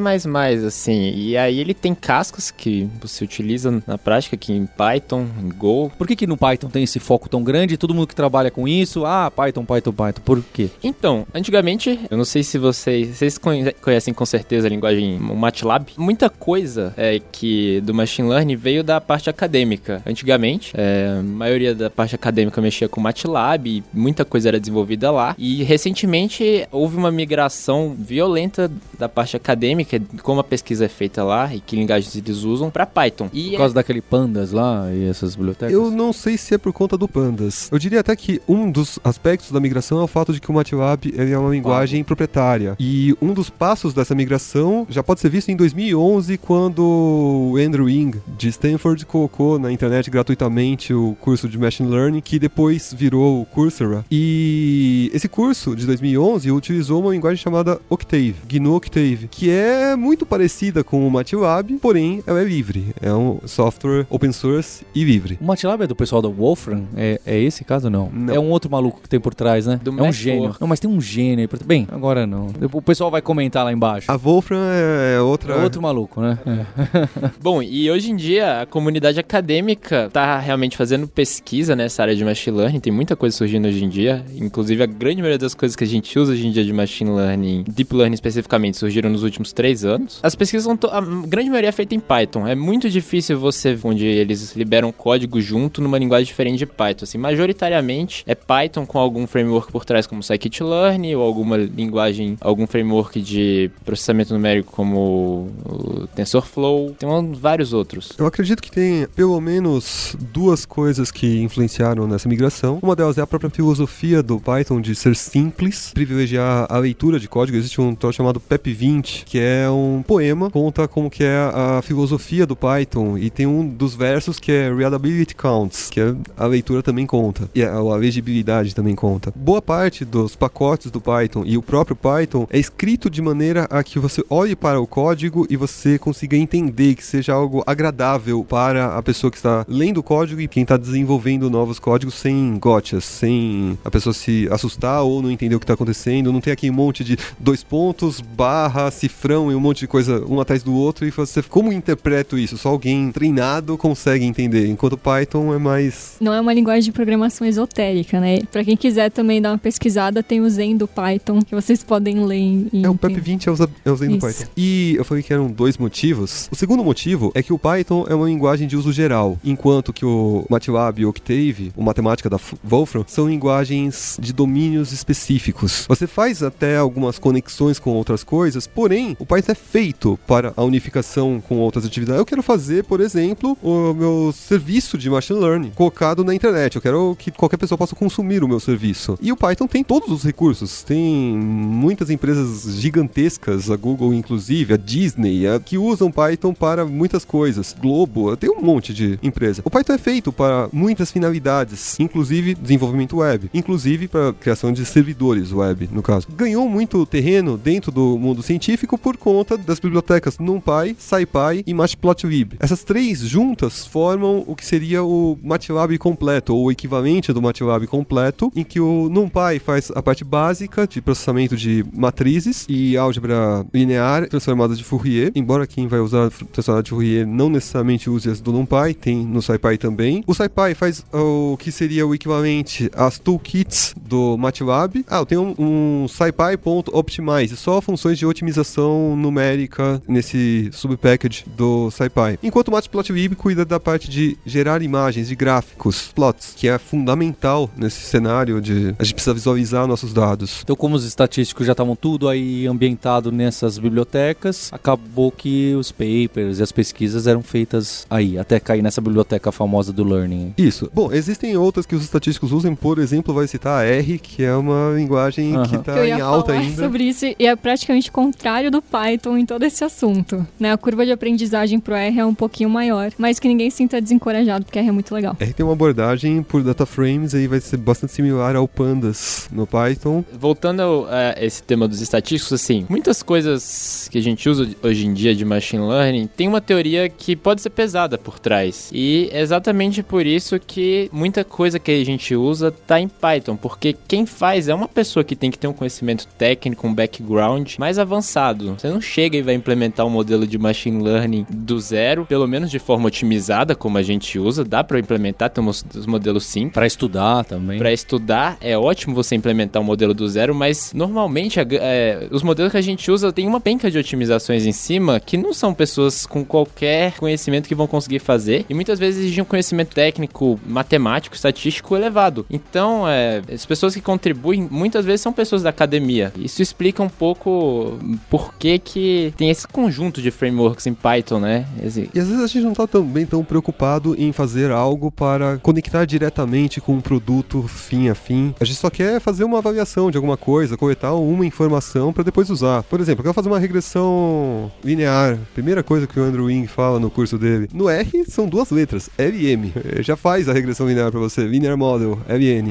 assim. E aí ele tem cascas que você utiliza na prática, aqui em Python, em Go. Por que, que no Python tem esse foco tão grande? Todo mundo que trabalha com isso, ah, Python, Python, Python. Por quê? Então, antigamente, eu não sei se vocês, vocês conhe- conhecem com certeza a linguagem MATLAB. Muita coisa é que do machine learning veio da parte acadêmica. Antigamente, é, a maioria da parte acadêmica mexia com MATLAB, e muita coisa era desenvolvida lá. E recentemente houve uma migração violenta da parte acadêmica, como a pesquisa é feita lá e que linguagens eles usam para Python. E Por causa daquele pandas lá e essas bibliotecas? Eu não sei se é por conta do Pandas. Eu diria até que um dos aspectos da migração é o fato de que o MATLAB ele é uma linguagem proprietária. E um dos passos dessa migração já pode ser visto em 2011, quando o Andrew Ng, de Stanford, colocou na internet gratuitamente o curso de Machine Learning, que depois virou o Coursera. E esse curso de 2011 utilizou uma linguagem chamada Octave, GNU Octave, que é muito parecida com o MATLAB, porém ela é livre. É um software open source e livre. O MATLAB é do pessoal da Wolfram? É, é esse caso não? Não. É um outro maluco que tem por trás, né? Do é um gênio. Não, mas tem um um gênio. aí. Bem, agora não. O pessoal vai comentar lá embaixo. A Wolfram é outra. É outro maluco, né? É. *laughs* Bom, e hoje em dia a comunidade acadêmica tá realmente fazendo pesquisa nessa área de machine learning, tem muita coisa surgindo hoje em dia, inclusive a grande maioria das coisas que a gente usa hoje em dia de machine learning, deep learning especificamente, surgiram nos últimos três anos. As pesquisas são, to- a grande maioria é feita em Python, é muito difícil você, onde eles liberam código junto numa linguagem diferente de Python, assim, majoritariamente é Python com algum framework por trás como scikit-learn ou alguma linguagem, algum framework de processamento numérico como o TensorFlow, tem vários outros. Eu acredito que tem pelo menos duas coisas que influenciaram nessa migração. Uma delas é a própria filosofia do Python de ser simples, privilegiar a leitura de código. Existe um troço chamado PEP20, que é um poema, conta como que é a filosofia do Python e tem um dos versos que é Readability Counts, que é a leitura também conta e a legibilidade também conta. Boa parte dos pacotes do Python e o próprio Python é escrito de maneira a que você olhe para o código e você consiga entender que seja algo agradável para a pessoa que está lendo o código e quem está desenvolvendo novos códigos sem gotchas, sem a pessoa se assustar ou não entender o que está acontecendo. Não tem aquele monte de dois pontos, barra, cifrão e um monte de coisa um atrás do outro e você, como interpreto isso? Só alguém treinado consegue entender, enquanto Python é mais Não é uma linguagem de programação esotérica, né? Pra quem quiser também dar uma pesquisada, tem o Zen do Python, que vocês podem ler em... É, o PEP20 é o, é o Zen do Isso. Python. E eu falei que eram dois motivos. O segundo motivo é que o Python é uma linguagem de uso geral, enquanto que o MATLAB e o Octave, o matemática da Wolfram, são linguagens de domínios específicos. Você faz até algumas conexões com outras coisas, porém, o Python é feito para a unificação com outras atividades. Eu quero fazer, por exemplo, o meu serviço de machine learning colocado na internet. Eu quero que qualquer pessoa possa consumir o meu serviço. E o Python tem todos os recursos. Tem muitas empresas gigantescas, a Google inclusive, a Disney, a- que usam Python para muitas coisas. Globo, tem um monte de empresa. O Python é feito para muitas finalidades, inclusive desenvolvimento web, inclusive para criação de servidores web, no caso. Ganhou muito terreno dentro do mundo científico por conta das bibliotecas NumPy, SciPy e Matplotlib. Essas três juntas formam o que seria o MATLAB completo, ou o equivalente do MATLAB completo, em que o NumPy faz a parte básica de processamento de matrizes e álgebra linear transformada de Fourier, embora quem vai usar transformada de Fourier não necessariamente use as do NumPy, tem no SciPy também. O SciPy faz o que seria o equivalente às toolkits do MATLAB. Ah, eu tenho um, um SciPy.optimize, só funções de otimização numérica nesse subpackage do SciPy. Enquanto o Matplotlib cuida da parte de gerar imagens, de gráficos, plots, que é fundamental nesse cenário de a gente precisa visualizar nossos dados. Então, como os estatísticos já estavam tudo aí ambientado nessas bibliotecas, acabou que os papers e as pesquisas eram feitas aí, até cair nessa biblioteca famosa do Learning. Isso. Bom, existem outras que os estatísticos usam, por exemplo, vai citar a R, que é uma linguagem que está em alta falar ainda. sobre isso e é praticamente o contrário do Python em todo esse assunto. Né? A curva de aprendizagem pro R é um pouquinho maior, mas que ninguém se sinta desencorajado, porque R é muito legal. R tem uma abordagem por data frames aí vai ser bastante similar ao Pandas no Python. Voltando a esse tema dos estatísticos, assim, muitas coisas que a gente usa hoje em dia de machine learning tem uma teoria que pode ser pesada por trás. E é exatamente por isso que muita coisa que a gente usa tá em Python, porque quem faz é uma pessoa que tem que ter um conhecimento técnico, um background mais avançado. Você não chega e vai implementar um modelo de machine learning do zero, pelo menos de forma otimizada, como a gente usa, dá para implementar, temos os modelos simples. Pra estudar também. Para estudar, é ótimo você implementar um modelo do zero, mas normalmente a- é, os modelos que a gente usa tem uma penca de otimizações em cima que não são pessoas com qualquer conhecimento que vão conseguir fazer e muitas vezes exigem um conhecimento técnico, matemático, estatístico elevado. Então, é, as pessoas que contribuem muitas vezes são pessoas da academia. Isso explica um pouco por que que tem esse conjunto de frameworks em Python, né? Esse- E às vezes a gente não tá também tão preocupado em fazer algo para conectar diretamente com um produto fim a fim. A gente só quer fazer uma avaliação de alguma coisa, coletar uma informação para depois usar. Por exemplo, eu quero fazer uma regressão linear. Primeira coisa que o Andrew Wing fala no curso dele. No R são duas letras, L e M. Eh, Já faz a regressão linear para você. Linear Model, LN.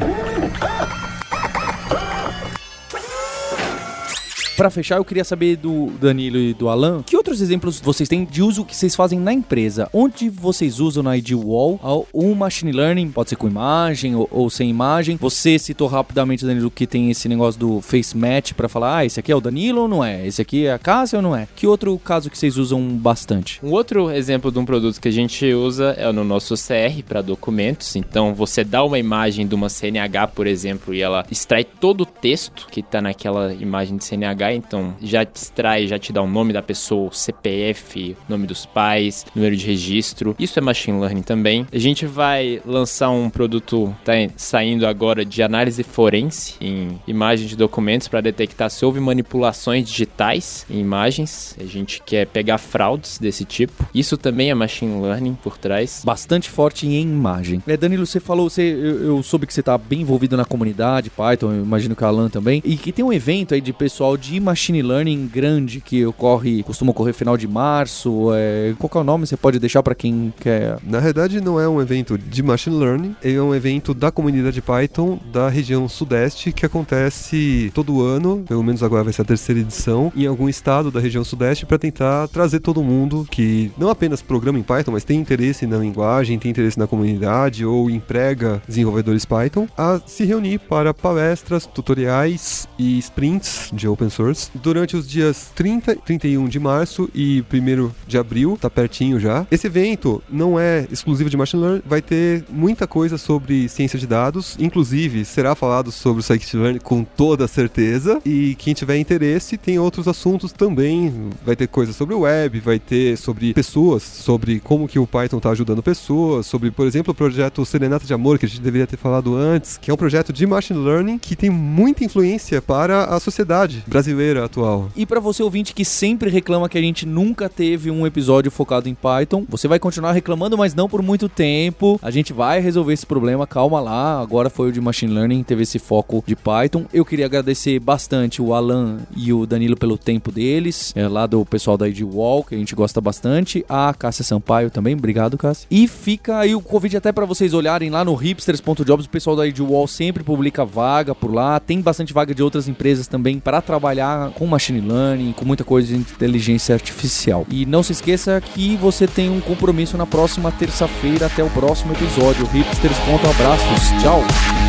Pra fechar, eu queria saber do Danilo e do Alan, que outros exemplos vocês têm de uso que vocês fazem na empresa? Onde vocês usam na ID Wall o machine learning, pode ser com imagem ou, ou sem imagem. Você citou rapidamente, Danilo, que tem esse negócio do face match para falar, ah, esse aqui é o Danilo ou não é? Esse aqui é a Cássia ou não é? Que outro caso que vocês usam bastante? Um outro exemplo de um produto que a gente usa é no nosso CR para documentos. Então, você dá uma imagem de uma CNH, por exemplo, e ela extrai todo o texto que está naquela imagem de CNH. Então, já te extrai, já te dá o nome da pessoa, CPF, nome dos pais, número de registro. Isso é machine learning também. A gente vai lançar um produto, tá saindo agora de análise forense em imagens de documentos para detectar se houve manipulações digitais em imagens. A gente quer pegar fraudes desse tipo. Isso também é machine learning por trás. Bastante forte em imagem. É, Danilo, você falou, você, eu, eu soube que você está bem envolvido na comunidade Python, eu imagino que o Alan também, e que tem um evento aí de pessoal de machine learning grande que ocorre, costuma ocorrer final de março. É, qual é o nome? Você pode deixar para quem quer. Na verdade, não é um evento de machine learning, é um evento da comunidade Python da região sudeste que acontece todo ano, pelo menos agora vai ser a terceira edição, em algum estado da região sudeste para tentar trazer todo mundo que não apenas programa em Python, mas tem interesse na linguagem, tem interesse na comunidade ou emprega desenvolvedores Python, a se reunir para palestras, tutoriais e sprints de open source durante os dias 30 31 de março e 1 de abril, tá pertinho já. Esse evento não é exclusivo de machine learning, vai ter muita coisa sobre ciência de dados, inclusive será falado sobre o scikit-learn com toda certeza. E quem tiver interesse, tem outros assuntos também. Vai ter coisas sobre o web, vai ter sobre pessoas, sobre como que o Python está ajudando pessoas, sobre, por exemplo, o projeto Serenata de Amor, que a gente deveria ter falado antes, que é um projeto de machine learning que tem muita influência para a sociedade brasileira atual. E para você ouvinte que sempre reclama que a gente nunca teve um episódio focado em Python, você vai continuar reclamando, mas não por muito tempo. A gente vai resolver esse problema, calma lá. Agora foi o de machine learning, teve esse foco de Python. Eu queria agradecer bastante o Alan e o Danilo pelo tempo deles, é, lá do pessoal da ID Wall, que a gente gosta bastante. A Cássia Sampaio também, obrigado, Cássia. E fica aí o convite até para vocês olharem lá no hipsters.jobs, o pessoal da ID Wall sempre publica vaga por lá. Tem bastante vaga de outras empresas também para trabalhar com machine learning, com muita coisa de inteligência artificial. E não se esqueça que você tem um compromisso na próxima terça-feira. Até o próximo episódio. Hipsters, ponto abraços. Tchau.